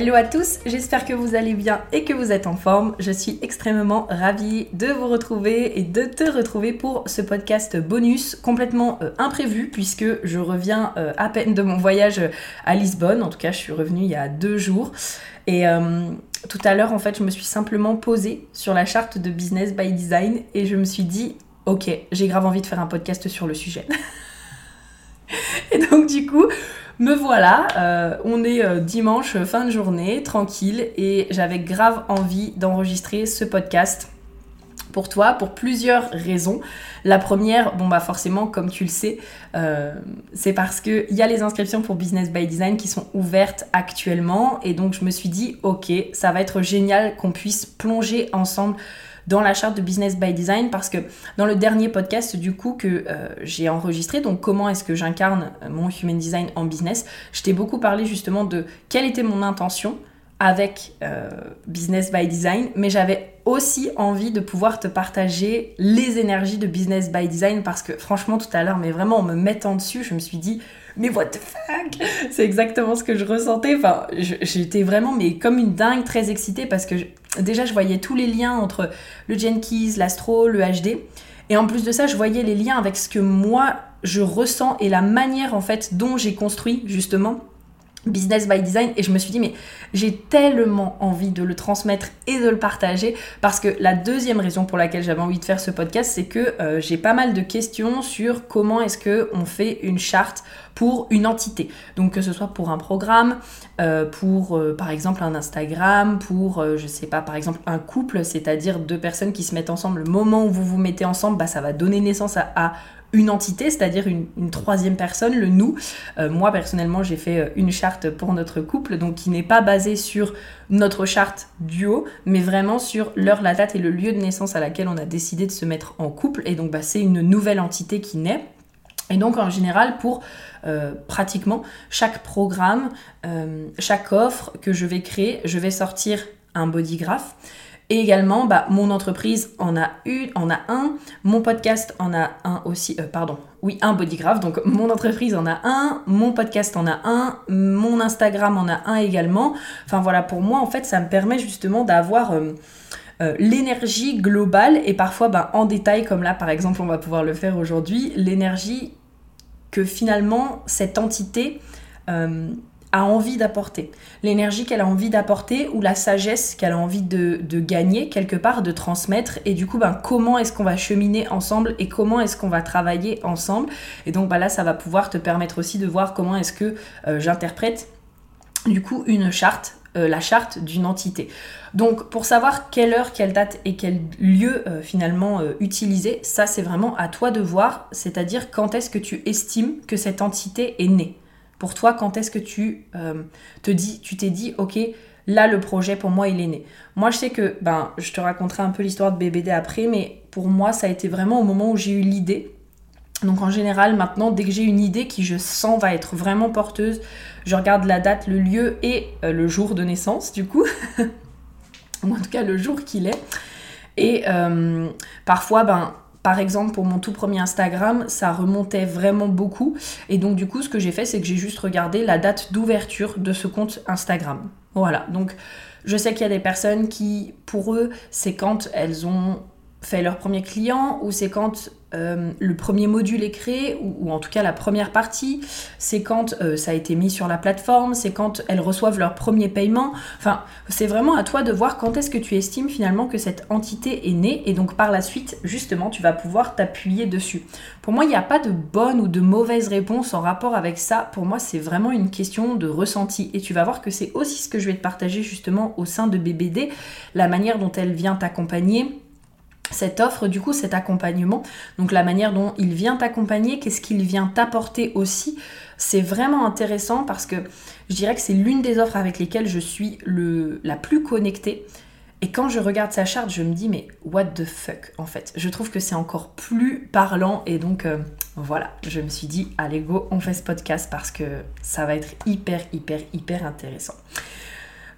Hello à tous, j'espère que vous allez bien et que vous êtes en forme. Je suis extrêmement ravie de vous retrouver et de te retrouver pour ce podcast bonus complètement euh, imprévu puisque je reviens euh, à peine de mon voyage à Lisbonne. En tout cas, je suis revenue il y a deux jours. Et euh, tout à l'heure, en fait, je me suis simplement posée sur la charte de Business by Design et je me suis dit, ok, j'ai grave envie de faire un podcast sur le sujet. et donc, du coup, me voilà, euh, on est euh, dimanche fin de journée, tranquille, et j'avais grave envie d'enregistrer ce podcast pour toi pour plusieurs raisons. La première, bon bah forcément comme tu le sais, euh, c'est parce qu'il y a les inscriptions pour Business by Design qui sont ouvertes actuellement et donc je me suis dit ok ça va être génial qu'on puisse plonger ensemble dans la charte de Business by Design parce que dans le dernier podcast du coup que euh, j'ai enregistré, donc comment est-ce que j'incarne euh, mon Human Design en business, je t'ai beaucoup parlé justement de quelle était mon intention avec euh, Business by Design, mais j'avais aussi envie de pouvoir te partager les énergies de Business by Design parce que franchement tout à l'heure, mais vraiment en me mettant dessus, je me suis dit mais what the fuck? C'est exactement ce que je ressentais. J'étais vraiment mais comme une dingue, très excitée parce que déjà je voyais tous les liens entre le Jenkins, l'Astro, le HD. Et en plus de ça, je voyais les liens avec ce que moi je ressens et la manière en fait dont j'ai construit justement Business by Design et je me suis dit mais j'ai tellement envie de le transmettre et de le partager parce que la deuxième raison pour laquelle j'avais envie de faire ce podcast c'est que euh, j'ai pas mal de questions sur comment est-ce que on fait une charte pour une entité. Donc que ce soit pour un programme euh, pour euh, par exemple un Instagram pour je sais pas par exemple un couple c'est-à-dire deux personnes qui se mettent ensemble le moment où vous vous mettez ensemble bah ça va donner naissance à une entité, c'est-à-dire une, troisième personne, le nous. Euh, moi personnellement, j'ai fait euh, une charte pour notre couple, donc qui n'est pas basée sur notre charte duo, mais vraiment sur l'heure, la date et le lieu de naissance à laquelle on a décidé de se mettre en couple. Et donc, bah, c'est une nouvelle entité qui naît. Et donc en général, pour euh, pratiquement chaque programme, chaque offre que je vais créer, je vais sortir un bodygraph. Et également, bah, mon entreprise en a eu, en a un, mon podcast en a un aussi, euh, pardon, oui, un bodygraph, donc mon entreprise en a un, mon podcast en a un, mon Instagram en a un également. Enfin voilà, pour moi, en fait, ça me permet justement d'avoir euh, euh, l'énergie globale et parfois bah, en détail, comme là par exemple, on va pouvoir le faire aujourd'hui, l'énergie que finalement cette entité a envie d'apporter, l'énergie qu'elle a envie d'apporter ou la sagesse qu'elle a envie de, gagner quelque part, de transmettre. Et du coup ben, comment est-ce qu'on va cheminer ensemble et comment est-ce qu'on va travailler ensemble? Et donc ben, là ça va pouvoir te permettre aussi de voir comment est-ce que euh, j'interprète du coup une charte euh, la charte d'une entité. Donc pour savoir quelle heure, quelle date et quel lieu euh, finalement utiliser, ça c'est vraiment à toi de voir, c'est-à-dire quand est-ce que tu estimes que cette entité est née. Pour toi, quand est-ce que tu euh, te dis, tu t'es dit, ok, là le projet pour moi il est né. Moi je sais que, ben, je te raconterai un peu l'histoire de BBD après, mais pour moi ça a été vraiment au moment où j'ai eu l'idée. Donc en général maintenant, dès que j'ai une idée qui je sens va être vraiment porteuse, je regarde la date, le lieu et euh, le jour de naissance du coup, ou en tout cas le jour qu'il est. Et euh, parfois, ben par exemple, pour mon tout premier Instagram, ça remontait vraiment beaucoup. Et donc, du coup, ce que j'ai fait, c'est que j'ai juste regardé la date d'ouverture de ce compte Instagram. Voilà. Donc, je sais qu'il y a des personnes qui, pour eux, c'est quand elles ont fait leur premier client ou c'est quand euh, le premier module est créé, ou, en tout cas la première partie, c'est quand euh, ça a été mis sur la plateforme, c'est quand elles reçoivent leur premier paiement. Enfin, c'est vraiment à toi de voir quand est-ce que tu estimes finalement que cette entité est née, et donc par la suite, justement, tu vas pouvoir t'appuyer dessus. Pour moi, il n'y a pas de bonne ou de mauvaise réponse en rapport avec ça. Pour moi, c'est vraiment une question de ressenti, et tu vas voir que c'est aussi ce que je vais te partager justement au sein de BBD, la manière dont elle vient t'accompagner cette offre, du coup, cet accompagnement, donc la manière dont il vient t'accompagner, qu'est-ce qu'il vient t'apporter aussi, c'est vraiment intéressant parce que je dirais que c'est l'une des offres avec lesquelles je suis le, la plus connectée. Et quand je regarde sa charte, je me dis, mais what the fuck, en fait. Je trouve que c'est encore plus parlant. Et donc, euh, voilà, je me suis dit, allez, go, on fait ce podcast parce que ça va être hyper, hyper, hyper intéressant.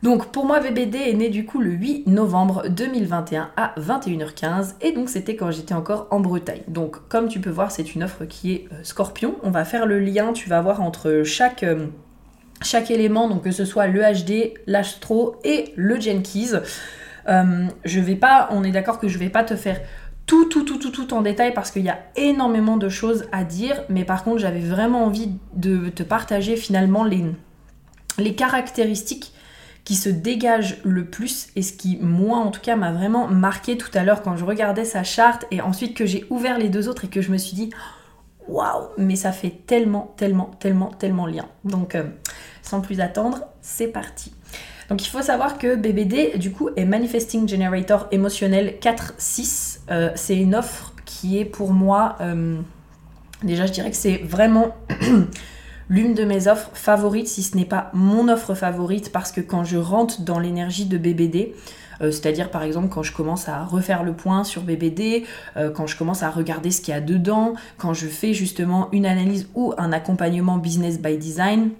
Donc pour moi, VBD est né du coup le 8 novembre 2021 à 21h15 et donc c'était quand j'étais encore en Bretagne. Donc comme tu peux voir, c'est une offre qui est euh, scorpion. On va faire le lien, tu vas voir entre chaque... Euh, élément, donc que ce soit le HD, l'Astro et le Jenkins. Euh, je vais pas, on est d'accord que je vais pas te faire tout, tout, tout, tout, en détail parce qu'il y a énormément de choses à dire, mais par contre j'avais vraiment envie de te partager finalement les caractéristiques qui se dégage le plus et ce qui, moi en tout cas, m'a vraiment marqué tout à l'heure quand je regardais sa charte et ensuite que j'ai ouvert les deux autres et que je me suis dit waouh, mais ça fait tellement, tellement, tellement, tellement lien. Donc, euh, sans plus attendre, c'est parti. Donc il faut savoir que BBD, du coup, est Manifesting Generator émotionnel 4-6. Euh, c'est une offre qui est pour moi, euh, déjà je dirais que c'est vraiment l'une de mes offres favorites, si ce n'est pas mon offre favorite, parce que quand je rentre dans l'énergie de BBD, euh, c'est-à-dire par exemple quand je commence à refaire le point sur BBD, euh, quand je commence à regarder ce qu'il y a dedans, quand je fais justement une analyse ou un accompagnement business by design,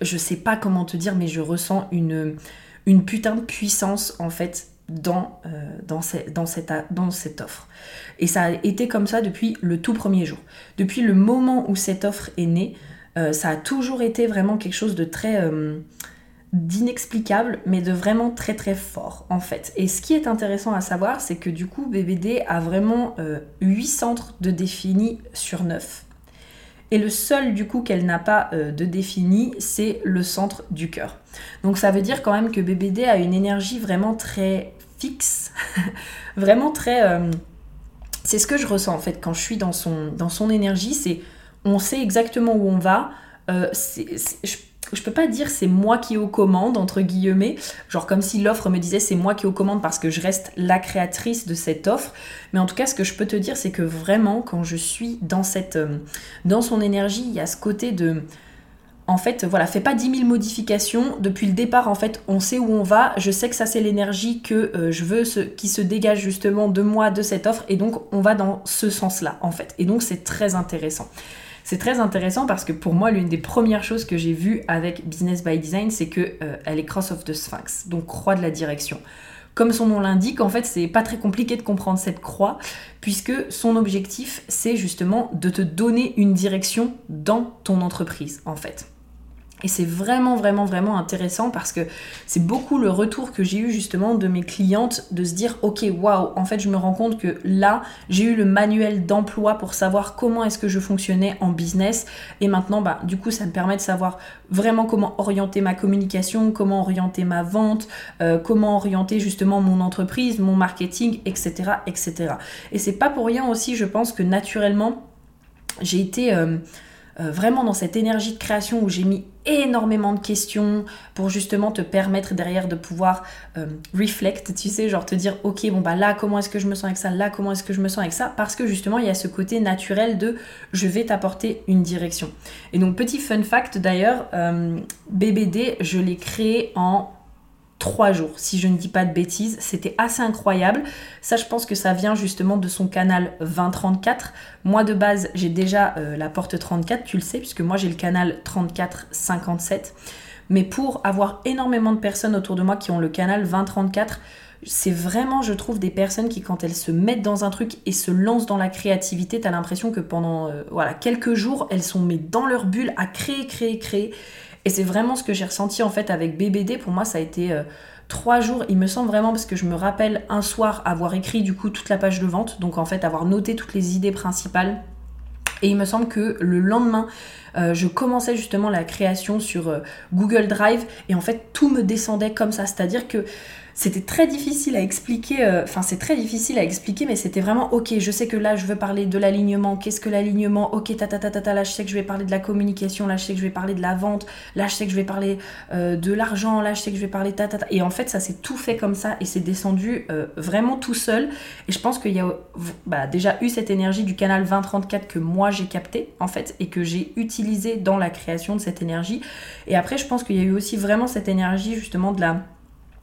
je sais pas comment te dire, mais je ressens une, une putain de puissance en fait dans, euh, dans, dans, cette, dans cette offre. Et ça a été comme ça depuis le tout premier jour. Depuis le moment où cette offre est née, euh, ça a toujours été vraiment quelque chose de très euh, d'inexplicable, mais de vraiment très très fort en fait. Et ce qui est intéressant à savoir, c'est que du coup, BBD a vraiment 8 euh, centres de défini sur 9. Et le seul du coup qu'elle n'a pas de défini, c'est le centre du cœur. Donc ça veut dire quand même que BBD a une énergie vraiment très fixe, vraiment très... c'est ce que je ressens en fait quand je suis dans son, dans son énergie, c'est on sait exactement où on va. Euh, je, je, peux pas dire c'est moi qui aux commandes, entre guillemets, genre comme si l'offre me disait c'est moi qui aux commandes parce que je reste la créatrice de cette offre. Mais en tout cas, ce que je peux te dire, c'est que vraiment, quand je suis dans, euh, son énergie, il y a ce côté de en fait, voilà, fais pas 10 000 modifications. Depuis le départ, en fait, on sait où on va. Je sais que ça, c'est l'énergie que euh, je veux, qui se dégage justement de moi, de cette offre. Et donc, on va dans ce sens-là, en fait. Et donc, c'est très intéressant. C'est très intéressant parce que pour moi, l'une des premières choses que j'ai vues avec Business by Design, c'est que euh, elle est cross of the Sphinx, donc croix de la direction. Comme son nom l'indique, en fait, c'est pas très compliqué de comprendre cette croix, puisque son objectif, c'est justement de te donner une direction dans ton entreprise, en fait. Et c'est vraiment, vraiment, vraiment intéressant parce que c'est beaucoup le retour que j'ai eu justement de mes clientes de se dire ok, waouh, en fait, je me rends compte que là, j'ai eu le manuel d'emploi pour savoir comment est-ce que je fonctionnais en business. Et maintenant, bah, du coup, ça me permet de savoir vraiment comment orienter ma communication, comment orienter ma vente, euh, comment orienter justement mon entreprise, mon marketing, etc. etc. Et c'est pas pour rien aussi, je pense que naturellement, j'ai été. Euh, euh, vraiment dans cette énergie de création où j'ai mis énormément de questions pour justement te permettre derrière de pouvoir euh, reflect, tu sais, genre te dire ok bon bah là comment est-ce que je me sens avec ça, là comment est-ce que je me sens avec ça, parce que justement il y a ce côté naturel de je vais t'apporter une direction. Et donc petit fun fact d'ailleurs, euh, BBD je l'ai créé en trois jours, si je ne dis pas de bêtises. C'était assez incroyable. Ça, je pense que ça vient justement de son canal 2034. Moi, de base, j'ai déjà euh, la porte 34, tu le sais, puisque moi, j'ai le canal 3457. Mais pour avoir énormément de personnes autour de moi qui ont le canal 2034, c'est vraiment, je trouve, des personnes qui, quand elles se mettent dans un truc et se lancent dans la créativité, t'as l'impression que pendant euh, voilà, quelques jours, elles sont mis dans leur bulle à créer, créer, créer. Et c'est vraiment ce que j'ai ressenti en fait avec BBD. Pour moi, ça a été euh, trois jours, il me semble vraiment, parce que je me rappelle un soir avoir écrit du coup toute la page de vente, donc en fait avoir noté toutes les idées principales. Et il me semble que le lendemain, euh, je commençais justement la création sur euh, Google Drive et en fait tout me descendait comme ça. C'est-à-dire que c'était très difficile à expliquer, euh, enfin c'est très difficile à expliquer, mais c'était vraiment ok, je sais que là je veux parler de l'alignement, qu'est-ce que l'alignement, ok, ta, ta ta ta ta là je sais que je vais parler de la communication, là je sais que je vais parler de la vente, là je sais que je vais parler euh, de l'argent, là je sais que je vais parler ta ta ta. Et en fait ça s'est tout fait comme ça et c'est descendu euh, vraiment tout seul. Et je pense qu'il y a bah, déjà eu cette énergie du canal 2034 que moi j'ai capté en fait et que j'ai utilisé dans la création de cette énergie. Et après je pense qu'il y a eu aussi vraiment cette énergie justement de la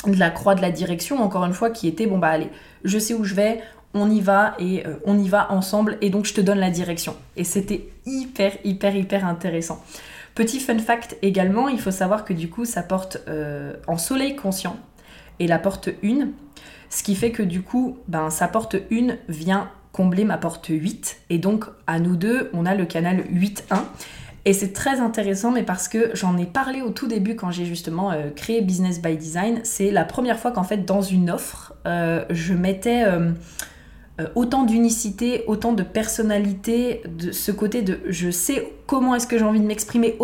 de la croix de la direction, encore une fois, qui était bon bah allez, je sais où je vais, on y va et euh, on y va ensemble et donc je te donne la direction. Et c'était hyper hyper hyper intéressant. Petit fun fact également, il faut savoir que du coup ça porte euh, en soleil conscient et la porte 1, ce qui fait que du coup ben, sa porte 1 vient combler ma porte 8 et donc à nous deux on a le canal 8.1 et c'est très intéressant, mais parce que j'en ai parlé au tout début quand j'ai justement euh, créé Business by Design. C'est la première fois qu'en fait, dans une offre, euh, je mettais euh, autant d'unicité, autant de personnalité, de ce côté de je sais comment est-ce que j'ai envie de m'exprimer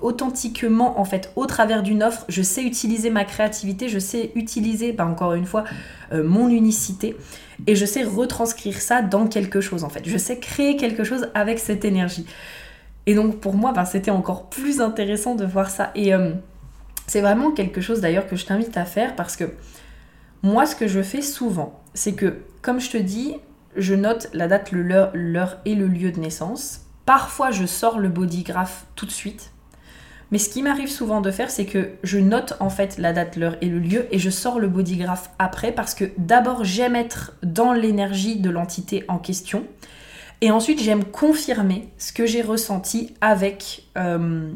authentiquement en fait au travers d'une offre. Je sais utiliser ma créativité, je sais utiliser, bah, encore une fois, mon unicité. Et je sais retranscrire ça dans quelque chose en fait. Je sais créer quelque chose avec cette énergie. Et donc pour moi, ben, c'était encore plus intéressant de voir ça. Et euh, c'est vraiment quelque chose d'ailleurs que je t'invite à faire parce que moi, ce que je fais souvent, c'est que, comme je te dis, je note la date, l'heure et le lieu de naissance. Parfois, je sors le bodygraph tout de suite. Mais ce qui m'arrive souvent de faire, c'est que je note en fait la date, l'heure et le lieu et je sors le bodygraph après parce que d'abord j'aime être dans l'énergie de l'entité en question et ensuite, j'aime confirmer ce que j'ai ressenti avec, euh,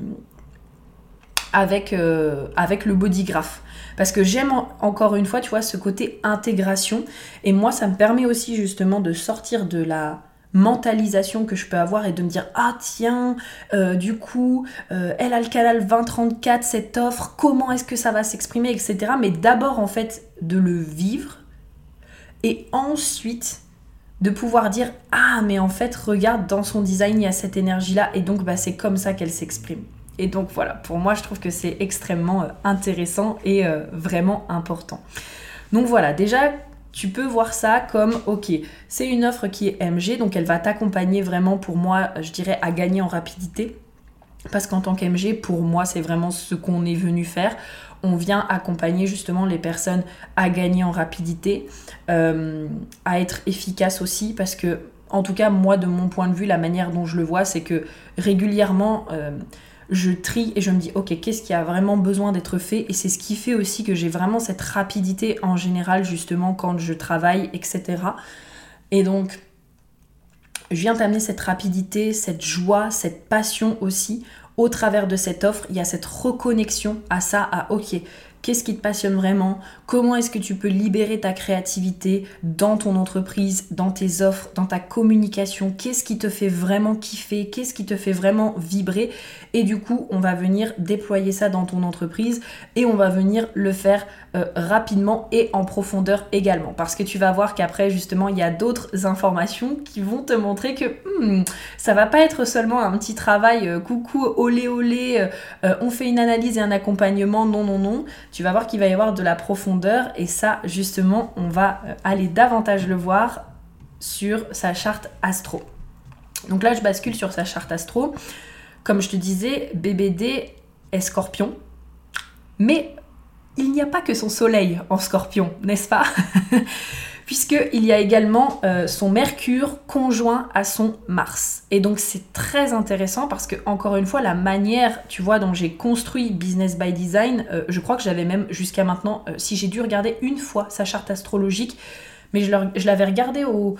avec, euh, avec le bodygraph. Parce que j'aime encore une fois, tu vois, ce côté intégration. Et moi, ça me permet aussi justement de sortir de la mentalisation que je peux avoir et de me dire ah tiens euh, du coup elle a le canal 2034 cette offre comment est-ce que ça va s'exprimer etc mais d'abord en fait de le vivre et ensuite de pouvoir dire ah mais en fait regarde dans son design il y a cette énergie là et donc bah, c'est comme ça qu'elle s'exprime. Et donc voilà pour moi je trouve que c'est extrêmement euh, intéressant et euh, vraiment important. Donc voilà déjà tu peux voir ça comme ok c'est une offre qui est MG donc elle va t'accompagner vraiment pour moi je dirais à gagner en rapidité. Parce qu'en tant qu'MG, pour moi, c'est vraiment ce qu'on est venu faire on vient accompagner justement les personnes à gagner en rapidité, euh, à être efficace aussi, parce que, en tout cas, moi, de mon point de vue, la manière dont je le vois, c'est que régulièrement, euh, je trie et je me dis, ok, qu'est-ce qui a vraiment besoin d'être fait? Et c'est ce qui fait aussi que j'ai vraiment cette rapidité en général, justement, quand je travaille, etc. Et donc, je viens t'amener cette rapidité, cette joie, cette passion aussi au travers de cette offre, il y a cette reconnexion à ça, à ok, Qu'est-ce qui te passionne vraiment? Comment est-ce que tu peux libérer ta créativité dans ton entreprise, dans tes offres, dans ta communication? Qu'est-ce qui te fait vraiment kiffer? Qu'est-ce qui te fait vraiment vibrer? Et du coup, on va venir déployer ça dans ton entreprise et on va venir le faire euh, rapidement et en profondeur également. Parce que tu vas voir qu'après, justement, il y a d'autres informations qui vont te montrer que hmm, ça va pas être seulement un petit travail euh, coucou, olé olé, euh, on fait une analyse et un accompagnement. Non, non, non tu vas voir qu'il va y avoir de la profondeur et ça justement on va euh, aller davantage le voir sur sa charte astro. Donc là je bascule sur sa charte astro. Comme je te disais, BBD est scorpion. Mais il n'y a pas que son soleil en scorpion, n'est-ce pas? puisqu'il y a également euh, son Mercure conjoint à son Mars. Et donc c'est très intéressant parce que, encore une fois, la manière, tu vois, dont j'ai construit Business by Design, euh, je crois que j'avais même jusqu'à maintenant, euh, si j'ai dû regarder une fois sa charte astrologique, mais je l'avais regardé au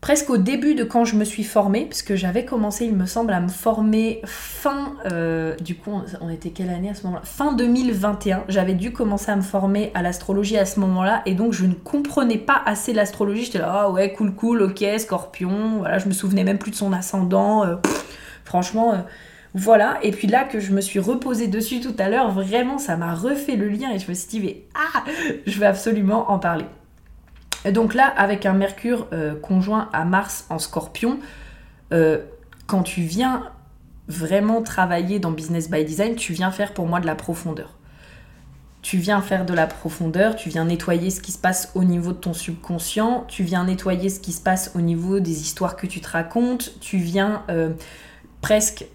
presque au début de quand je me suis formée, parce que j'avais commencé, il me semble, à me former fin, euh, du coup, on était quelle année à ce moment-là? Fin 2021. J'avais dû commencer à me former à l'astrologie à ce moment-là, et donc je ne comprenais pas assez l'astrologie. J'étais là, ah ouais, cool, cool, ok, scorpion, voilà, je me souvenais même plus de son ascendant. Euh, franchement. Euh, voilà, et puis là que je me suis reposée dessus tout à l'heure, vraiment ça m'a refait le lien et je me suis dit, mais ah, je vais absolument en parler. Donc là, avec un Mercure euh, conjoint à Mars en scorpion, euh, quand tu viens vraiment travailler dans Business by Design, tu viens faire pour moi de la profondeur. tu viens faire de la profondeur, tu viens nettoyer ce qui se passe au niveau de ton subconscient, tu viens nettoyer ce qui se passe au niveau des histoires que tu te racontes, tu viens euh, presque,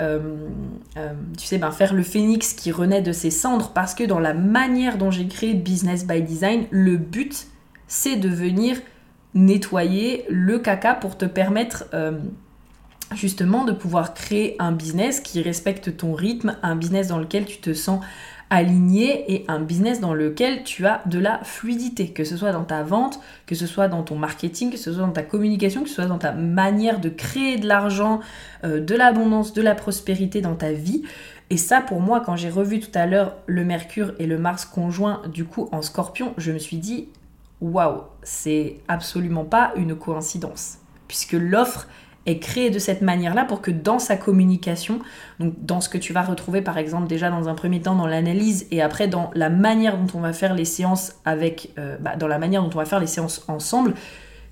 tu sais, ben, faire le phénix qui renaît de ses cendres parce que dans la manière dont j'ai créé Business by Design, le but, c'est de venir nettoyer le caca pour te permettre justement de pouvoir créer un business qui respecte ton rythme, un business dans lequel tu te sens aligné et un business dans lequel tu as de la fluidité, que ce soit dans ta vente, que ce soit dans ton marketing, que ce soit dans ta communication, que ce soit dans ta manière de créer de l'argent, euh, de l'abondance, de la prospérité dans ta vie. Et ça, pour moi, quand j'ai revu tout à l'heure le Mercure et le Mars conjoint, du coup, en scorpion, je me suis dit, waouh, c'est absolument pas une coïncidence. Puisque l'offre est créé de cette manière-là pour que dans sa communication, donc dans ce que tu vas retrouver par exemple déjà dans un premier temps dans l'analyse et après dans la manière dont on va faire les séances avec, euh, bah, dans la manière dont on va faire les séances ensemble,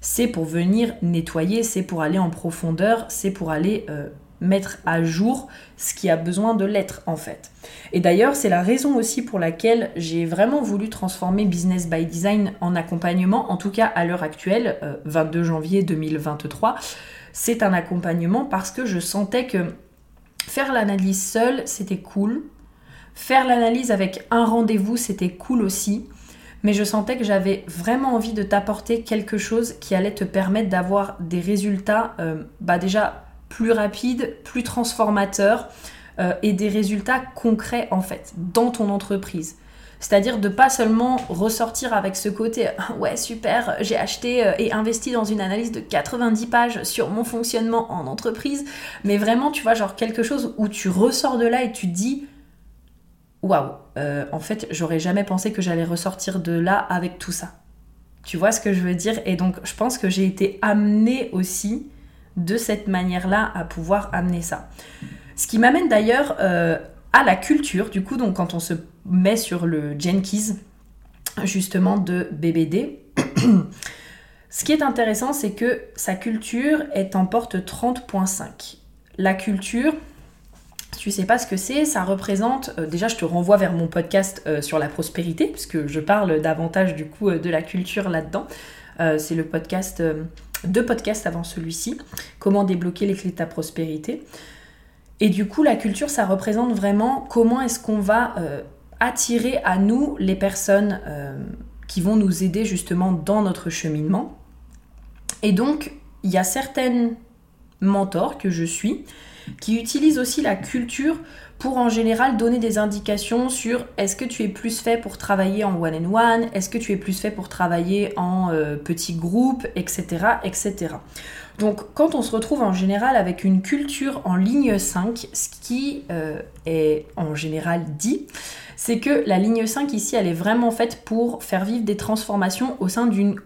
c'est pour venir nettoyer, c'est pour aller en profondeur, c'est pour aller euh, mettre à jour ce qui a besoin de l'être en fait. Et d'ailleurs, c'est la raison aussi pour laquelle j'ai vraiment voulu transformer Business by Design en accompagnement, en tout cas à l'heure actuelle, 22 euh, janvier 2023 c'est un accompagnement parce que je sentais que faire l'analyse seule, c'était cool. Faire l'analyse avec un rendez-vous, c'était cool aussi. Mais je sentais que j'avais vraiment envie de t'apporter quelque chose qui allait te permettre d'avoir des résultats euh, bah déjà plus rapides, plus transformateurs euh, et des résultats concrets en fait dans ton entreprise. C'est-à-dire de pas seulement ressortir avec ce côté ouais super, j'ai acheté euh, et investi dans une analyse de 90 pages sur mon fonctionnement en entreprise, mais vraiment tu vois genre quelque chose où tu ressors de là et tu dis waouh, euh, en fait j'aurais jamais pensé que j'allais ressortir de là avec tout ça. Tu vois ce que je veux dire? Et donc je pense que j'ai été amenée aussi de cette manière-là à pouvoir amener ça. Ce qui m'amène d'ailleurs euh, à la culture, du coup, donc quand on se met sur le Jenkins, justement, de BBD, ce qui est intéressant, c'est que sa culture est en porte 30.5. La culture, si tu sais pas ce que c'est, ça représente, euh, déjà je te renvoie vers mon podcast euh, sur la prospérité, puisque je parle davantage du coup de la culture là-dedans. c'est le podcast, deux podcasts avant celui-ci, comment débloquer les clés de ta prospérité. Et du coup, la culture, ça représente vraiment comment est-ce qu'on va euh, attirer à nous les personnes euh, qui vont nous aider justement dans notre cheminement. Et donc, il y a certaines mentors que je suis qui utilisent aussi la culture pour en général donner des indications sur est-ce que tu es plus fait pour travailler en one and one, est-ce que tu es plus fait pour travailler en euh, petits groupes, etc., etc. Donc quand on se retrouve en général avec une culture en ligne 5, ce qui euh, est en général dit, c'est que la ligne 5 ici, elle est vraiment faite pour faire vivre des transformations au sein d'une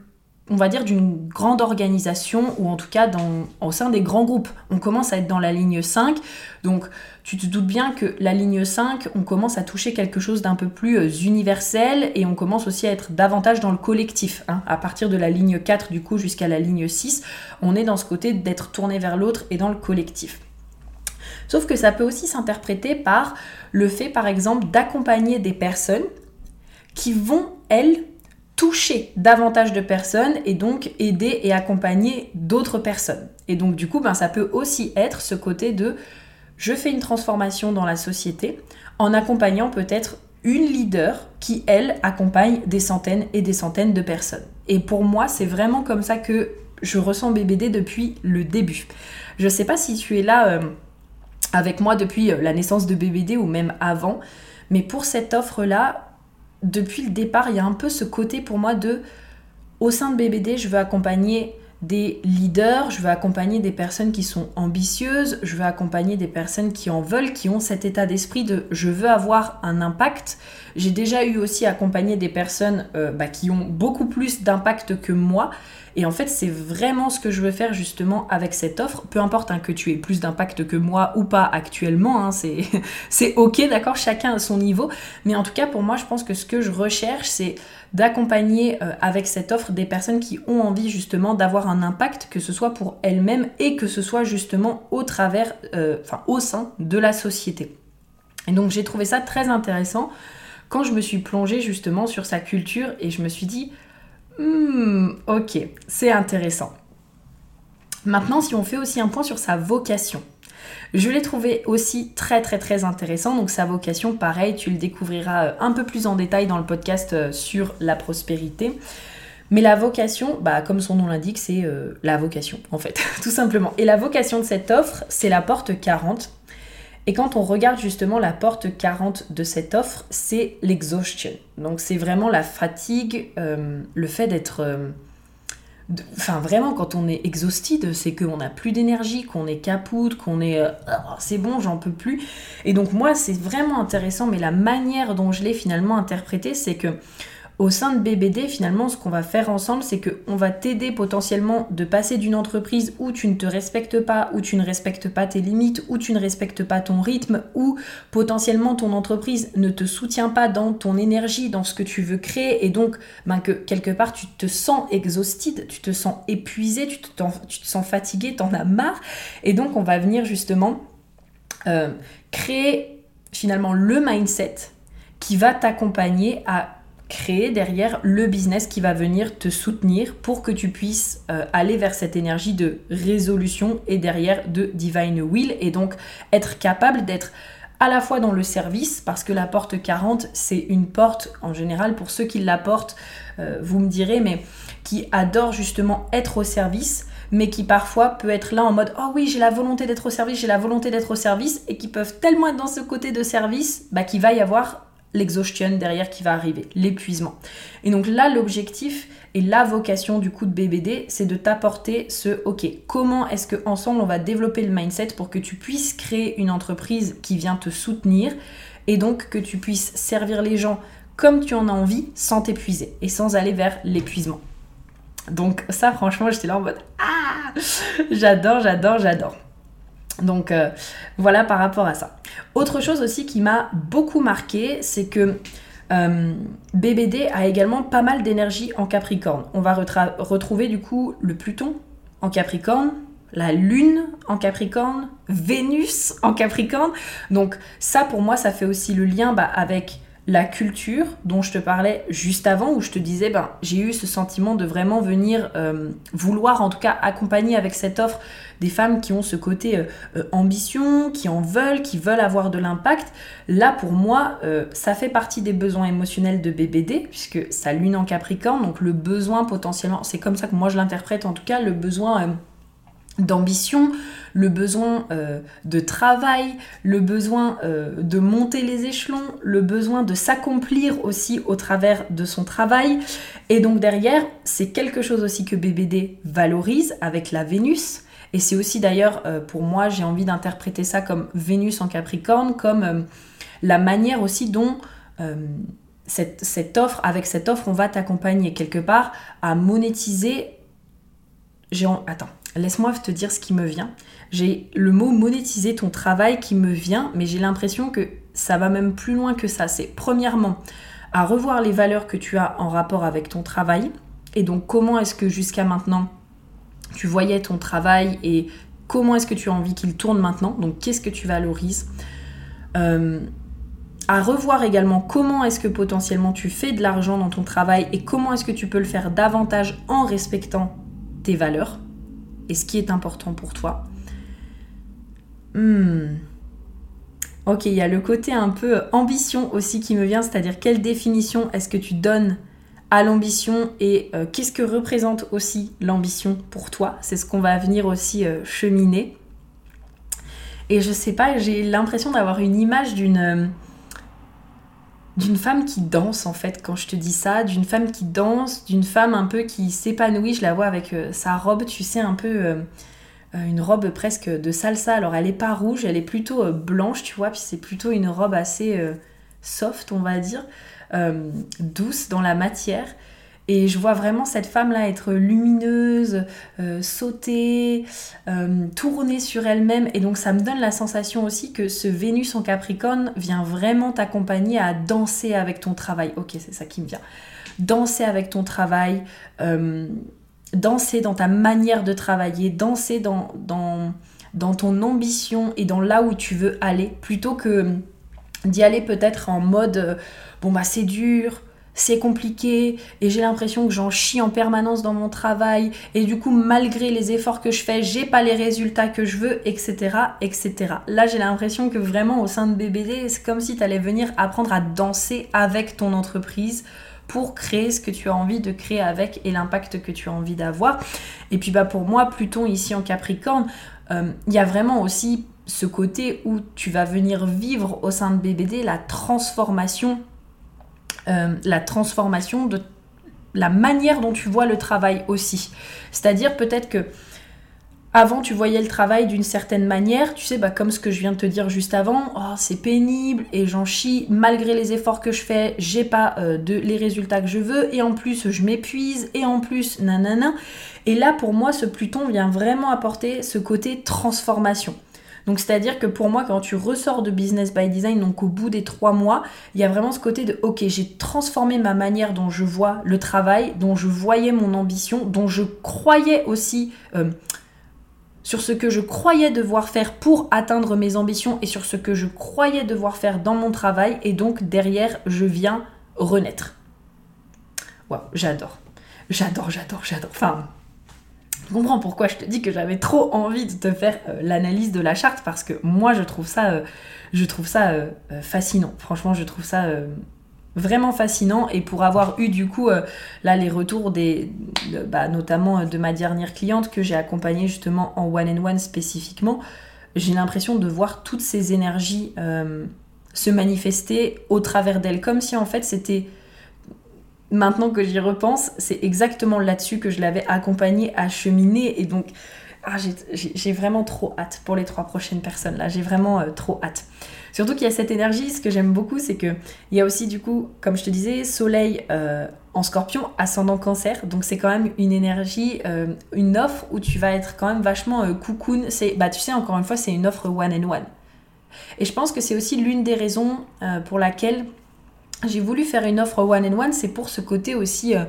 on va dire d'une grande organisation ou en tout cas dans, au sein des grands groupes. On commence à être dans la ligne 5, donc tu te doutes bien que la ligne 5, on commence à toucher quelque chose d'un peu plus euh, universel et on commence aussi à être davantage dans le collectif. Hein. À partir de la ligne 4 du coup jusqu'à la ligne 6, on est dans ce côté d'être tourné vers l'autre et dans le collectif. Sauf que ça peut aussi s'interpréter par le fait par exemple d'accompagner des personnes qui vont, elles, toucher davantage de personnes et donc aider et accompagner d'autres personnes. Et donc du coup, ben, ça peut aussi être ce côté de je fais une transformation dans la société en accompagnant peut-être une leader qui, elle, accompagne des centaines et des centaines de personnes. Et pour moi, c'est vraiment comme ça que je ressens BBD depuis le début. Je ne sais pas si tu es là euh, avec moi depuis euh, la naissance de BBD ou même avant, mais pour cette offre-là, depuis le départ, il y a un peu ce côté pour moi de, au sein de BBD, je veux accompagner des leaders, je veux accompagner des personnes qui sont ambitieuses, je veux accompagner des personnes qui en veulent, qui ont cet état d'esprit de je veux avoir un impact. J'ai déjà eu aussi accompagné des personnes euh, bah, qui ont beaucoup plus d'impact que moi. Et en fait, c'est vraiment ce que je veux faire justement avec cette offre. Peu importe hein, que tu aies plus d'impact que moi ou pas actuellement, hein, c'est ok, d'accord, chacun à son niveau. Mais en tout cas, pour moi, je pense que ce que je recherche, c'est d'accompagner euh, avec cette offre des personnes qui ont envie justement d'avoir un impact, que ce soit pour elles-mêmes et que ce soit justement au travers, euh, enfin au sein de la société. Et donc j'ai trouvé ça très intéressant quand je me suis plongée justement sur sa culture et je me suis dit, hmm, ok, c'est intéressant. Maintenant, si on fait aussi un point sur sa vocation. Je l'ai trouvé aussi très très très intéressant. Donc sa vocation, pareil, tu le découvriras un peu plus en détail dans le podcast euh, sur la prospérité. Mais la vocation, bah, comme son nom l'indique, c'est euh, la vocation, en fait, tout simplement. Et la vocation de cette offre, c'est la porte 40. Et quand on regarde justement la porte 40 de cette offre, c'est l'exhaustion. Donc c'est vraiment la fatigue, euh, le fait d'être... Euh, enfin vraiment, quand on est exhausted, c'est qu'on n'a plus d'énergie, qu'on est capoute, qu'on est... Ah, c'est bon, j'en peux plus. Et donc moi, c'est vraiment intéressant, mais la manière dont je l'ai finalement interprété, c'est que au sein de BBD, finalement, ce qu'on va faire ensemble, c'est qu'on va t'aider potentiellement de passer d'une entreprise où tu ne te respectes pas, où tu ne respectes pas tes limites, où tu ne respectes pas ton rythme, où potentiellement ton entreprise ne te soutient pas dans ton énergie, dans ce que tu veux créer, et donc ben, que quelque part tu te sens exhausted, tu te sens épuisé, tu te, sens fatigué, t'en as marre, et donc on va venir justement euh, créer finalement le mindset qui va t'accompagner à créer derrière le business qui va venir te soutenir pour que tu puisses euh, aller vers cette énergie de résolution et derrière de divine will et donc être capable d'être à la fois dans le service parce que la porte 40 c'est une porte en général pour ceux qui la portent euh, vous me direz mais qui adore justement être au service mais qui parfois peut être là en mode oh oui j'ai la volonté d'être au service j'ai la volonté d'être au service et qui peuvent tellement être dans ce côté de service bah, qu'il va y avoir l'exhaustion derrière qui va arriver, l'épuisement. Et donc là, l'objectif et la vocation du coup de BBD, c'est de t'apporter ce OK, comment est-ce que ensemble on va développer le mindset pour que tu puisses créer une entreprise qui vient te soutenir et donc que tu puisses servir les gens comme tu en as envie sans t'épuiser et sans aller vers l'épuisement. Donc ça franchement, j'étais là en mode ah, j'adore, j'adore, j'adore. Donc euh, voilà par rapport à ça. Autre chose aussi qui m'a beaucoup marqué, c'est que euh, BBD a également pas mal d'énergie en Capricorne. On va retrouver du coup le Pluton en Capricorne, la Lune en Capricorne, Vénus en Capricorne. Donc ça pour moi ça fait aussi le lien bah, avec la culture dont je te parlais juste avant, où je te disais, ben, j'ai eu ce sentiment de vraiment venir euh, vouloir en tout cas accompagner avec cette offre des femmes qui ont ce côté euh, euh, ambition, qui en veulent, qui veulent avoir de l'impact. Là, pour moi, ça fait partie des besoins émotionnels de BBD, puisque ça lune en Capricorne, donc le besoin potentiellement, c'est comme ça que moi je l'interprète en tout cas, le besoin d'ambition, le besoin euh, de travail, le besoin euh, de monter les échelons, le besoin de s'accomplir aussi au travers de son travail. Et donc derrière, c'est quelque chose aussi que BBD valorise avec la Vénus. Et c'est aussi d'ailleurs, euh, pour moi, j'ai envie d'interpréter ça comme Vénus en Capricorne, comme la manière aussi dont... Cette, cette offre, avec cette offre, on va t'accompagner quelque part à monétiser. J'ai Attends, Laisse-moi te dire ce qui me vient. J'ai le mot monétiser ton travail qui me vient, mais j'ai l'impression que ça va même plus loin que ça. C'est premièrement à revoir les valeurs que tu as en rapport avec ton travail. Et donc comment est-ce que jusqu'à maintenant tu voyais ton travail et comment est-ce que tu as envie qu'il tourne maintenant? Donc qu'est-ce que tu valorises? Euh, à revoir également comment est-ce que potentiellement tu fais de l'argent dans ton travail et comment est-ce que tu peux le faire davantage en respectant tes valeurs et ce qui est important pour toi. Hmm. Ok, il y a le côté un peu ambition aussi qui me vient, c'est-à-dire quelle définition est-ce que tu donnes à l'ambition et euh, qu'est-ce que représente aussi l'ambition pour toi? C'est ce qu'on va venir aussi euh, cheminer. Et je sais pas, j'ai l'impression d'avoir une image d'une euh, d'une femme qui danse en fait quand je te dis ça, d'une femme qui danse, d'une femme un peu qui s'épanouit, je la vois avec euh, sa robe, tu sais, un peu euh, euh, une robe presque de salsa, alors elle est pas rouge, elle est plutôt blanche, tu vois, puis c'est plutôt une robe assez soft, on va dire, douce dans la matière. Et je vois vraiment cette femme-là être lumineuse, euh, sauter, euh, tourner sur elle-même. Et donc ça me donne la sensation aussi que ce Vénus en Capricorne vient vraiment t'accompagner à danser avec ton travail. Ok, c'est ça qui me vient. Danser avec ton travail, euh, danser dans ta manière de travailler, danser dans, dans, ton ambition et dans là où tu veux aller, plutôt que d'y aller peut-être en mode bon bah c'est dur, c'est compliqué et j'ai l'impression que j'en chie en permanence dans mon travail. Et du coup malgré les efforts que je fais j'ai pas les résultats que je veux etc etc là j'ai l'impression que vraiment au sein de BBD c'est comme si tu allais venir apprendre à danser avec ton entreprise pour créer ce que tu as envie de créer avec et l'impact que tu as envie d'avoir. Et puis bah pour moi Pluton ici en Capricorne euh, il y a vraiment aussi ce côté où tu vas venir vivre au sein de BBD la transformation euh, la transformation de la manière dont tu vois le travail aussi. C'est-à-dire peut-être que avant tu voyais le travail d'une certaine manière, tu sais, bah, comme ce que je viens de te dire juste avant, oh, c'est pénible et j'en chie, malgré les efforts que je fais, j'ai pas euh, de, les résultats que je veux, et en plus je m'épuise, et en plus nanana. Et là pour moi ce Pluton vient vraiment apporter ce côté transformation. Donc c'est-à-dire que pour moi, quand tu ressors de Business by Design, donc au bout des trois mois, il y a vraiment ce côté de ok, j'ai transformé ma manière dont je vois le travail, dont je voyais mon ambition, dont je croyais aussi euh, sur ce que je croyais devoir faire pour atteindre mes ambitions et sur ce que je croyais devoir faire dans mon travail. Et donc derrière, je viens renaître. Waouh, j'adore. J'adore, j'adore, j'adore. Enfin, tu comprends pourquoi je te dis que j'avais trop envie de te faire euh, l'analyse de la charte parce que moi je trouve ça, euh, euh, fascinant. Franchement, je trouve ça vraiment fascinant et pour avoir eu du coup là les retours des, bah, notamment de ma dernière cliente que j'ai accompagnée justement en one and one spécifiquement, j'ai l'impression de voir toutes ces énergies se manifester au travers d'elle comme si en fait c'était maintenant que j'y repense, c'est exactement là-dessus que je l'avais accompagné à cheminer. Et donc, ah, j'ai vraiment trop hâte pour les trois prochaines personnes là. J'ai vraiment euh, trop hâte. Surtout qu'il y a cette énergie. Ce que j'aime beaucoup, c'est que il y a aussi du coup, comme je te disais, Soleil euh, en Scorpion, ascendant Cancer. Donc c'est quand même une énergie, euh, une offre où tu vas être quand même vachement cocoon. C'est, bah tu sais, encore une fois, c'est une offre one and one. Et je pense que c'est aussi l'une des raisons pour laquelle j'ai voulu faire une offre one and one, c'est pour ce côté aussi euh,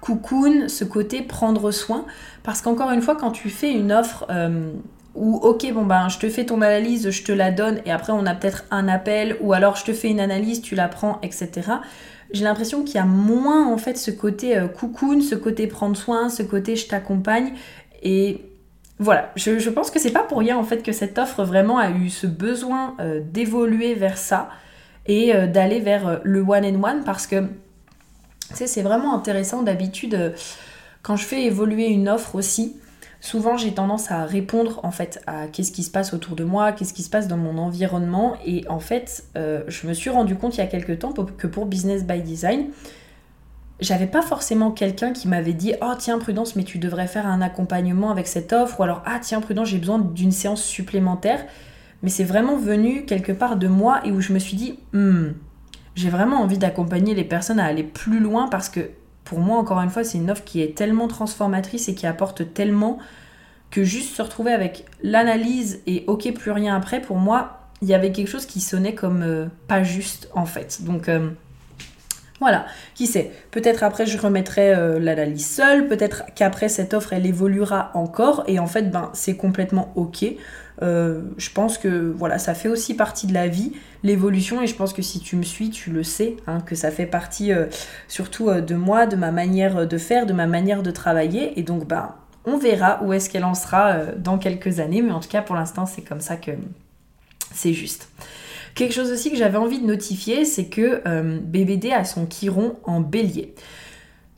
cocoon, ce côté prendre soin. Parce qu'encore une fois, quand tu fais une offre euh, où, ok, bon ben, je te fais ton analyse, je te la donne, et après on a peut-être un appel, ou alors je te fais une analyse, tu la prends, etc. J'ai l'impression qu'il y a moins en fait ce côté euh, cocoon, ce côté prendre soin, ce côté je t'accompagne. Et voilà, je, je, pense que c'est pas pour rien en fait que cette offre vraiment a eu ce besoin d'évoluer vers ça et euh, d'aller vers euh, le one and one parce que c'est vraiment intéressant d'habitude euh, quand je fais évoluer une offre aussi. Souvent, j'ai tendance à répondre en fait à qu'est-ce qui se passe autour de moi, qu'est-ce qui se passe dans mon environnement. Et en fait, je me suis rendu compte il y a quelques temps que pour Business by Design, j'avais pas forcément quelqu'un qui m'avait dit Oh, tiens, Prudence, mais tu devrais faire un accompagnement avec cette offre. Ou alors Ah, tiens, Prudence, j'ai besoin d'une séance supplémentaire mais c'est vraiment venu quelque part de moi et où je me suis dit, hmm, j'ai vraiment envie d'accompagner les personnes à aller plus loin parce que pour moi, encore une fois, c'est une offre qui est tellement transformatrice et qui apporte tellement que juste se retrouver avec l'analyse et ok, plus rien après, pour moi, il y avait quelque chose qui sonnait comme euh, pas juste en fait. Donc. Euh, voilà, qui sait, peut-être après je remettrai euh, l'analyse seule, peut-être qu'après cette offre elle évoluera encore et en fait ben c'est complètement ok. Euh, je pense que voilà, ça fait aussi partie de la vie, l'évolution, et je pense que si tu me suis, tu le sais, hein, que ça fait partie euh, surtout de moi, de ma manière de faire, de ma manière de travailler, et donc ben on verra où est-ce qu'elle en sera dans quelques années, mais en tout cas pour l'instant c'est comme ça que c'est juste. Quelque chose aussi que j'avais envie de notifier, c'est que euh, BBD a son chiron en bélier.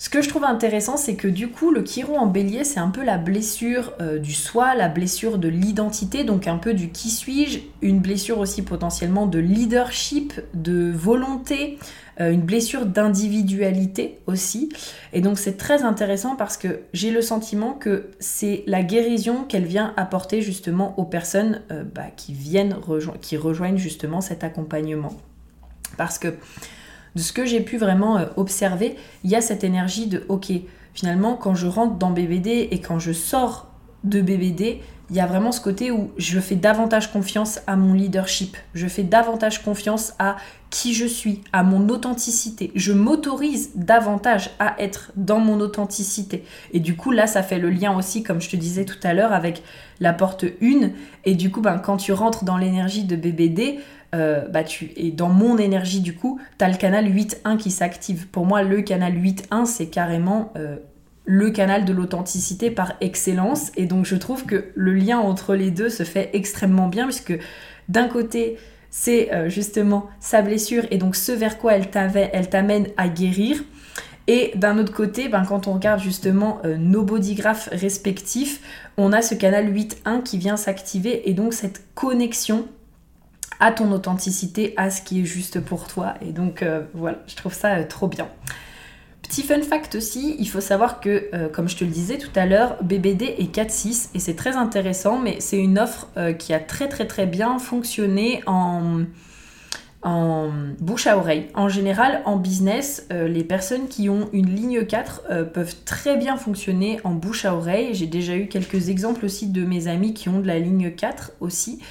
Ce que je trouve intéressant, c'est que du coup, le chiron en bélier, c'est un peu la blessure euh, du soi, la blessure de l'identité, donc un peu du qui suis-je, une blessure aussi potentiellement de leadership, de volonté, euh, une blessure d'individualité aussi. Et donc c'est très intéressant parce que j'ai le sentiment que c'est la guérison qu'elle vient apporter justement aux personnes euh, bah, qui viennent, qui rejoignent justement cet accompagnement. Parce que ce que j'ai pu vraiment euh, observer, il y a cette énergie de ok, finalement quand je rentre dans BBD et quand je sors de BBD, il y a vraiment ce côté où je fais davantage confiance à mon leadership, je fais davantage confiance à qui je suis, à mon authenticité. Je m'autorise davantage à être dans mon authenticité. Et du coup, là, ça fait le lien aussi, comme je te disais tout à l'heure, avec la porte 1. Et du coup, ben, quand tu rentres dans l'énergie de BBD, bah tu, et dans mon énergie du coup, tu as le canal 8.1 qui s'active. Pour moi, le canal 8.1, c'est carrément le canal de l'authenticité par excellence. Et donc je trouve que le lien entre les deux se fait extrêmement bien, puisque d'un côté, c'est euh, justement sa blessure et donc ce vers quoi elle t'amène à guérir. Et d'un autre côté, ben, quand on regarde justement euh, nos bodygraphes respectifs, on a ce canal 8.1 qui vient s'activer et donc cette connexion à ton authenticité, à ce qui est juste pour toi. Et donc euh, voilà, je trouve ça trop bien. Petit fun fact aussi, il faut savoir que, euh, comme je te le disais tout à l'heure, BBD est 4-6 et c'est très intéressant, mais c'est une offre euh, qui a très très très bien fonctionné en, bouche à oreille. En général, en business, euh, les personnes qui ont une ligne 4 peuvent très bien fonctionner en bouche à oreille. J'ai déjà eu quelques exemples aussi de mes amis qui ont de la ligne 4 aussi.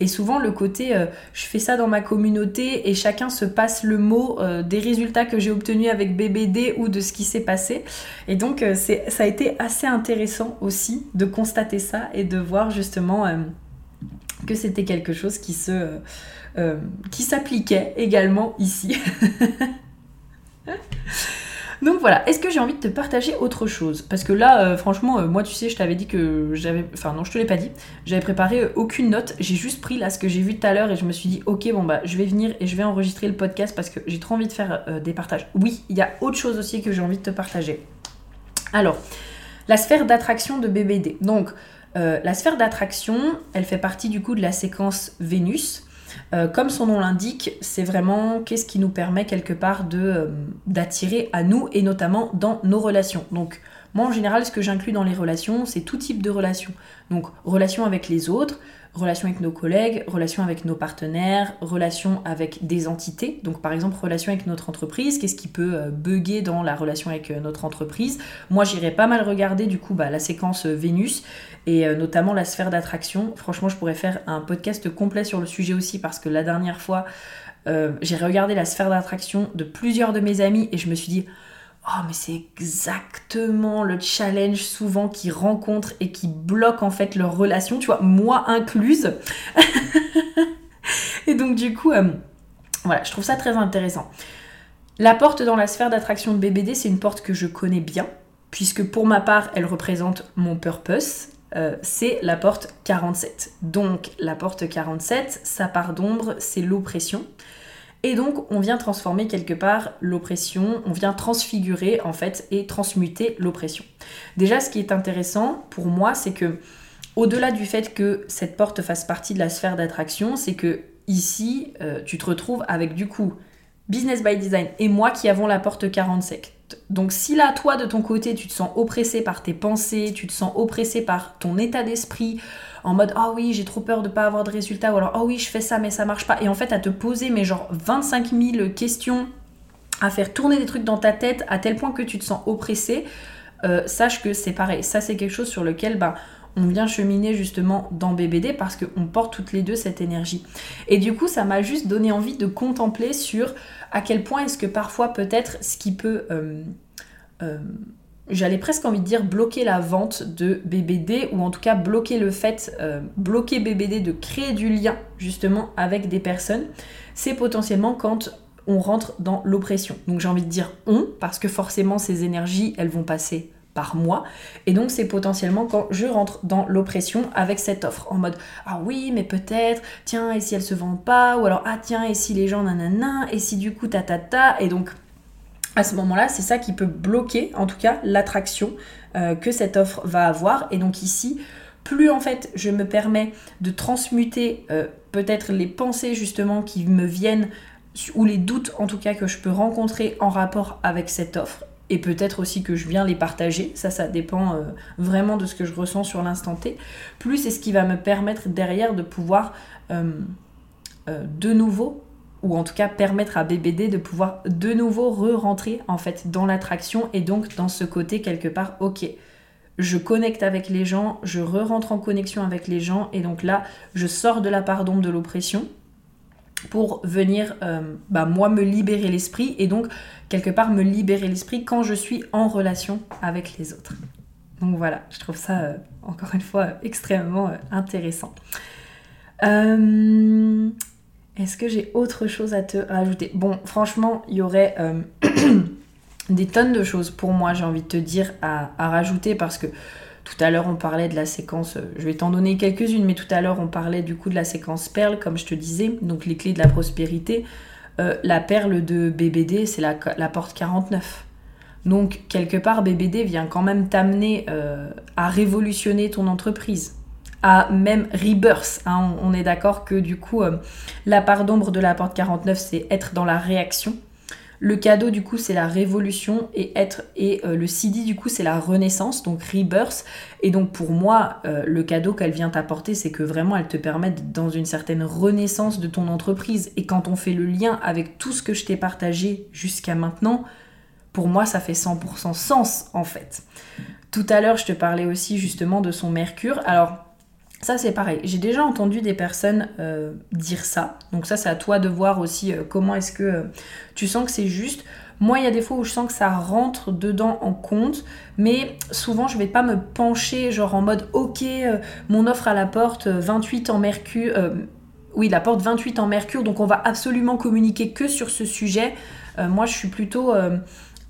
Et souvent, le côté euh, je fais ça dans ma communauté et chacun se passe le mot euh, des résultats que j'ai obtenus avec BBD ou de ce qui s'est passé. Et donc, euh, ça a été assez intéressant aussi de constater ça et de voir justement que c'était quelque chose qui se. qui s'appliquait également ici. Donc voilà, est-ce que j'ai envie de te partager autre chose? Parce que là, euh, franchement, euh, moi tu sais, je t'avais dit que j'avais... Enfin non, je te l'ai pas dit. J'avais préparé euh, aucune note. J'ai juste pris là ce que j'ai vu tout à l'heure et je me suis dit, ok, bon bah je vais venir et je vais enregistrer le podcast parce que j'ai trop envie de faire des partages. Oui, il y a autre chose aussi que j'ai envie de te partager. Alors, la sphère d'attraction de BBD. Donc, la sphère d'attraction, elle fait partie du coup de la séquence Vénus. Euh, comme son nom l'indique, c'est vraiment qu'est-ce qui nous permet quelque part euh, d'attirer à nous et notamment dans nos relations. Donc moi en général ce que j'inclus dans les relations, c'est tout type de relations. Donc relations avec les autres, relations avec nos collègues, relations avec nos partenaires, relations avec des entités. Donc par exemple, relations avec notre entreprise, qu'est-ce qui peut euh, bugger dans la relation avec euh, notre entreprise? Moi, j'irais pas mal regarder du coup bah, la séquence euh, Vénus et notamment la sphère d'attraction. Franchement, je pourrais faire un podcast complet sur le sujet aussi parce que la dernière fois, j'ai regardé la sphère d'attraction de plusieurs de mes amis et je me suis dit Oh, mais c'est exactement le challenge souvent qui rencontrent et qui bloque en fait leur relation, tu vois, moi incluse. et donc, du coup, euh, voilà, je trouve ça très intéressant. La porte dans la sphère d'attraction de BBD, c'est une porte que je connais bien, puisque pour ma part, elle représente mon purpose. Euh, c'est la porte 47. Donc, la porte 47, sa part d'ombre, c'est l'oppression. Et donc, on vient transformer quelque part l'oppression, on vient transfigurer en fait et transmuter l'oppression. Déjà, ce qui est intéressant pour moi, c'est que au-delà du fait que cette porte fasse partie de la sphère d'attraction, c'est que ici, euh, tu te retrouves avec du coup Business by Design et moi qui avons la porte 47. Donc si là, toi, de ton côté, tu te sens oppressé par tes pensées, tu te sens oppressé par ton état d'esprit, en mode oh oui j'ai trop peur de pas avoir de résultats ou alors oh oui je fais ça mais ça marche pas et en fait à te poser mais genre 25 000 questions à faire tourner des trucs dans ta tête à tel point que tu te sens oppressé euh, sache que c'est pareil ça c'est quelque chose sur lequel bah, on vient cheminer justement dans BBD parce qu'on porte toutes les deux cette énergie. Et du coup, ça m'a juste donné envie de contempler sur à quel point est-ce que parfois peut-être ce qui peut euh, euh, j'allais presque envie de dire bloquer la vente de BBD ou en tout cas bloquer le fait, euh, bloquer BBD de créer du lien justement avec des personnes, c'est potentiellement quand on rentre dans l'oppression. Donc j'ai envie de dire on parce que forcément ces énergies elles vont passer par moi et donc c'est potentiellement quand je rentre dans l'oppression avec cette offre en mode ah oui mais peut-être tiens et si elle se vend pas ou alors ah tiens et si les gens nanana et si du coup ta ta ta et donc à ce moment-là, c'est ça qui peut bloquer, en tout cas, l'attraction euh, que cette offre va avoir. Et donc ici, plus en fait je me permets de transmuter euh, peut-être les pensées justement qui me viennent, ou les doutes en tout cas que je peux rencontrer en rapport avec cette offre, et peut-être aussi que je viens les partager, ça ça dépend euh, vraiment de ce que je ressens sur l'instant T, plus c'est ce qui va me permettre derrière de pouvoir de nouveau ou en tout cas permettre à BBD de pouvoir de nouveau re-rentrer en fait dans l'attraction et donc dans ce côté quelque part ok je connecte avec les gens, je re-rentre en connexion avec les gens et donc là je sors de la part d'ombre de l'oppression pour venir euh, bah, moi me libérer l'esprit et donc quelque part me libérer l'esprit quand je suis en relation avec les autres. Donc voilà, je trouve ça euh, encore une fois extrêmement euh, intéressant. Est-ce que j'ai autre chose à te rajouter? Bon, franchement, il y aurait euh, des tonnes de choses pour moi, j'ai envie de te dire, à, rajouter parce que tout à l'heure on parlait de la séquence, euh, je vais t'en donner quelques-unes, mais tout à l'heure on parlait du coup de la séquence perle, comme je te disais, donc les clés de la prospérité. Euh, la perle de BBD, c'est la, porte 49. Donc, quelque part, BBD vient quand même t'amener à révolutionner ton entreprise à même rebirth. Hein. On, est d'accord que du coup, euh, la part d'ombre de la porte 49, c'est être dans la réaction. Le cadeau, du coup, c'est la révolution et être et euh, le CD, du coup, c'est la renaissance, donc rebirth. Et donc, pour moi, euh, le cadeau qu'elle vient t'apporter, c'est que vraiment, elle te permet dans une certaine renaissance de ton entreprise. Et quand on fait le lien avec tout ce que je t'ai partagé jusqu'à maintenant, pour moi, ça fait 100% sens, en fait. Tout à l'heure, je te parlais aussi justement de son Mercure. Alors, ça c'est pareil, j'ai déjà entendu des personnes euh, dire ça, donc ça c'est à toi de voir aussi euh, comment est-ce que euh, tu sens que c'est juste. Moi il y a des fois où je sens que ça rentre dedans en compte, mais souvent je vais pas me pencher genre en mode ok mon offre à la porte 28 en mercure, oui la porte 28 en mercure, donc on va absolument communiquer que sur ce sujet. moi je suis plutôt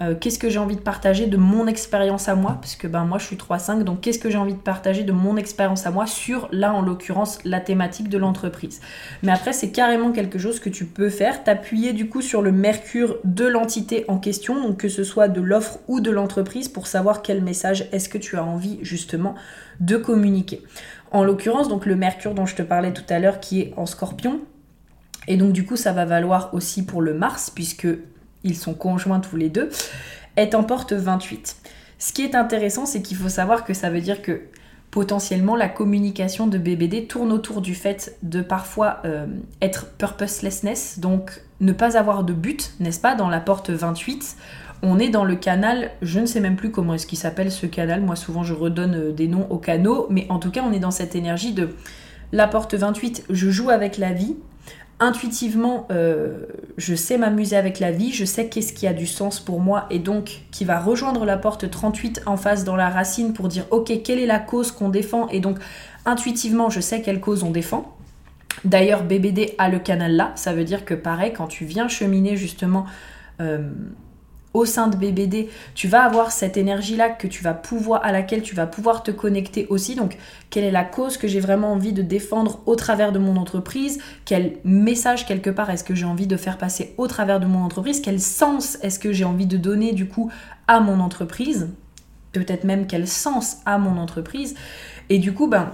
euh, qu'est-ce que j'ai envie de partager de mon expérience à moi, parce que ben moi je suis 3-5, donc qu'est-ce que j'ai envie de partager de mon expérience à moi sur, là en l'occurrence, la thématique de l'entreprise? Mais après c'est carrément quelque chose que tu peux faire, t'appuyer du coup sur le mercure de l'entité en question, donc que ce soit de l'offre ou de l'entreprise, pour savoir quel message est-ce que tu as envie justement de communiquer. En l'occurrence, donc le mercure dont je te parlais tout à l'heure qui est en scorpion, et donc du coup ça va valoir aussi pour le Mars, puisque ils sont conjoints tous les deux, est en porte 28. Ce qui est intéressant, c'est qu'il faut savoir que ça veut dire que potentiellement la communication de BBD tourne autour du fait de parfois euh, être purposelessness, donc ne pas avoir de but, n'est-ce pas, dans la porte 28. On est dans le canal, je ne sais même plus comment est-ce qu'il s'appelle ce canal, moi souvent je redonne euh, des noms aux canaux, mais en tout cas on est dans cette énergie de la porte 28, je joue avec la vie, intuitivement, euh, je sais m'amuser avec la vie, je sais qu'est-ce qui a du sens pour moi et donc qui va rejoindre la porte 38 en face dans la racine pour dire ok, quelle est la cause qu'on défend et donc intuitivement, je sais quelle cause on défend. D'ailleurs, BBD a le canal là, ça veut dire que pareil, quand tu viens cheminer justement euh, au sein de BBD, tu vas avoir cette énergie-là que tu vas pouvoir, à laquelle tu vas pouvoir te connecter aussi. Donc, quelle est la cause que j'ai vraiment envie de défendre au travers de mon entreprise? Quel message quelque part est-ce que j'ai envie de faire passer au travers de mon entreprise? Quel sens est-ce que j'ai envie de donner du coup à mon entreprise? Peut-être même quel sens à mon entreprise? Et du coup, ben,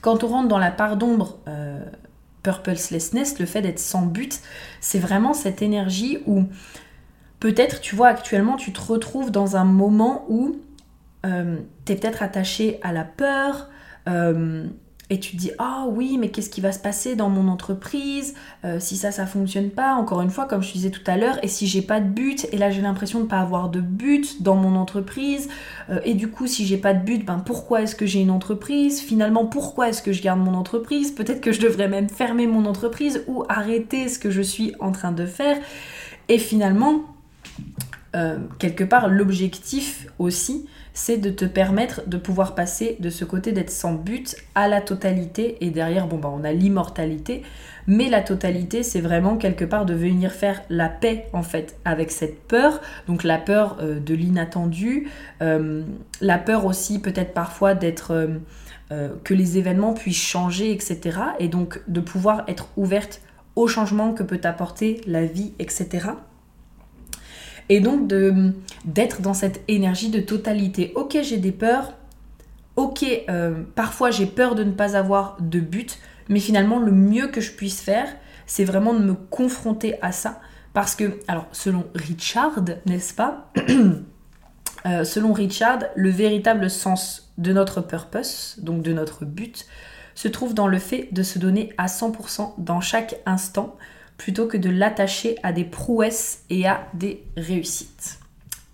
quand on rentre dans la part d'ombre. Euh, purposelessness, le fait d'être sans but, c'est vraiment cette énergie où peut-être, tu vois, actuellement, tu te retrouves dans un moment où euh, tu es peut-être attaché à la peur. Euh, et tu te dis ah oui mais qu'est-ce qui va se passer dans mon entreprise? Euh, si ça ça fonctionne pas encore une fois comme je disais tout à l'heure et si j'ai pas de but et là j'ai l'impression de pas avoir de but dans mon entreprise et du coup si j'ai pas de but ben pourquoi est-ce que j'ai une entreprise? Finalement pourquoi est-ce que je garde mon entreprise? Peut-être que je devrais même fermer mon entreprise ou arrêter ce que je suis en train de faire et finalement euh, quelque part, l'objectif aussi, c'est de te permettre de pouvoir passer de ce côté d'être sans but à la totalité. Et derrière, bon, bah, on a l'immortalité. Mais la totalité, c'est vraiment quelque part de venir faire la paix, en fait, avec cette peur. Donc la peur euh, de l'inattendu, euh, la peur aussi peut-être parfois d'être... que les événements puissent changer, etc. Et donc de pouvoir être ouverte au changement que peut apporter la vie, etc. Et donc d'être dans cette énergie de totalité. Ok, j'ai des peurs. Ok, euh, parfois j'ai peur de ne pas avoir de but. Mais finalement, le mieux que je puisse faire, c'est vraiment de me confronter à ça. Parce que, alors, selon Richard, n'est-ce pas euh, Selon Richard, le véritable sens de notre purpose, donc de notre but, se trouve dans le fait de se donner à 100% dans chaque instant plutôt que de l'attacher à des prouesses et à des réussites.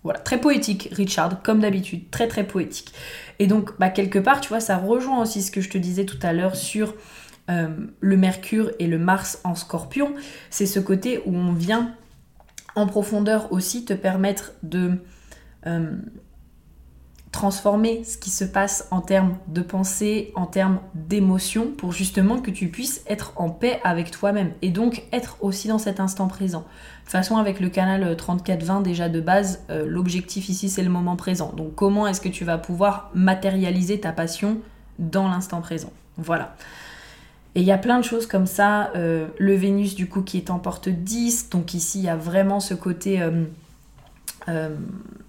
Voilà, très poétique, Richard, comme d'habitude, très très poétique. Et donc, bah, quelque part, tu vois, ça rejoint aussi ce que je te disais tout à l'heure sur euh, le Mercure et le Mars en scorpion. C'est ce côté où on vient en profondeur aussi te permettre de euh, transformer ce qui se passe en termes de pensée, en termes d'émotion, pour justement que tu puisses être en paix avec toi-même et donc être aussi dans cet instant présent. De toute façon, avec le canal 3420 déjà de base, euh, l'objectif ici c'est le moment présent. Donc comment est-ce que tu vas pouvoir matérialiser ta passion dans l'instant présent? Voilà. Et il y a plein de choses comme ça. Euh, le Vénus, du coup, qui est en porte 10. Donc ici, il y a vraiment ce côté euh,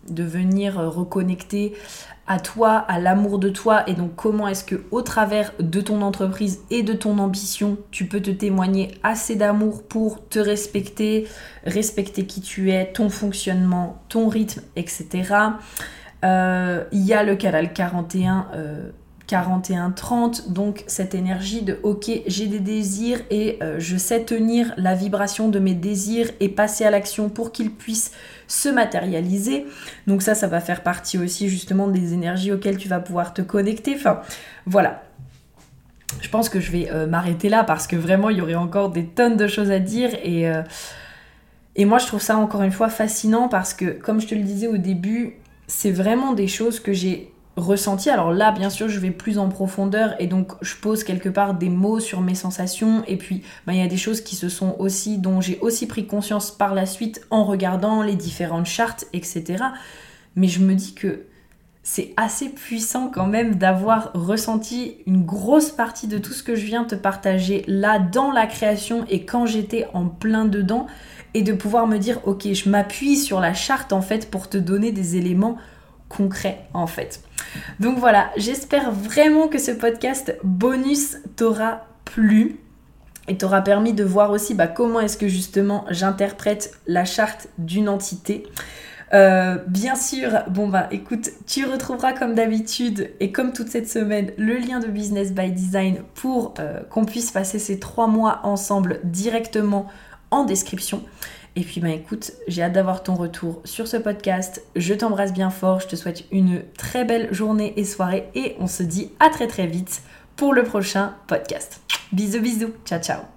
de venir reconnecter à toi, à l'amour de toi. Et donc, comment est-ce que, au travers de ton entreprise et de ton ambition, tu peux te témoigner assez d'amour pour te respecter, respecter qui tu es, ton fonctionnement, ton rythme, etc. Euh, il y a le canal 41 41-30, donc cette énergie de ok, j'ai des désirs et euh, je sais tenir la vibration de mes désirs et passer à l'action pour qu'ils puissent se matérialiser. Donc ça, ça va faire partie aussi justement des énergies auxquelles tu vas pouvoir te connecter. Enfin, voilà. Je pense que je vais euh, m'arrêter là parce que vraiment, il y aurait encore des tonnes de choses à dire et, euh, et moi, je trouve ça encore une fois fascinant parce que, comme je te le disais au début, c'est vraiment des choses que j'ai ressenti. Alors là, bien sûr, je vais plus en profondeur et donc je pose quelque part des mots sur mes sensations. Et puis, bah, il y a des choses qui se sont aussi, dont j'ai aussi pris conscience par la suite en regardant les différentes chartes, etc. Mais je me dis que c'est assez puissant quand même d'avoir ressenti une grosse partie de tout ce que je viens te partager là dans la création et quand j'étais en plein dedans et de pouvoir me dire ok je m'appuie sur la charte en fait pour te donner des éléments concret en fait. Donc voilà, j'espère vraiment que ce podcast bonus t'aura plu et t'aura permis de voir aussi bah, comment est-ce que justement j'interprète la charte d'une entité. Euh, bien sûr, bon bah écoute, tu retrouveras comme d'habitude et comme toute cette semaine le lien de Business by Design pour euh, qu'on puisse passer ces trois mois ensemble directement en description. Et puis bah écoute, j'ai hâte d'avoir ton retour sur ce podcast. Je t'embrasse bien fort, je te souhaite une très belle journée et soirée et on se dit à très très vite pour le prochain podcast. Bisous bisous, ciao ciao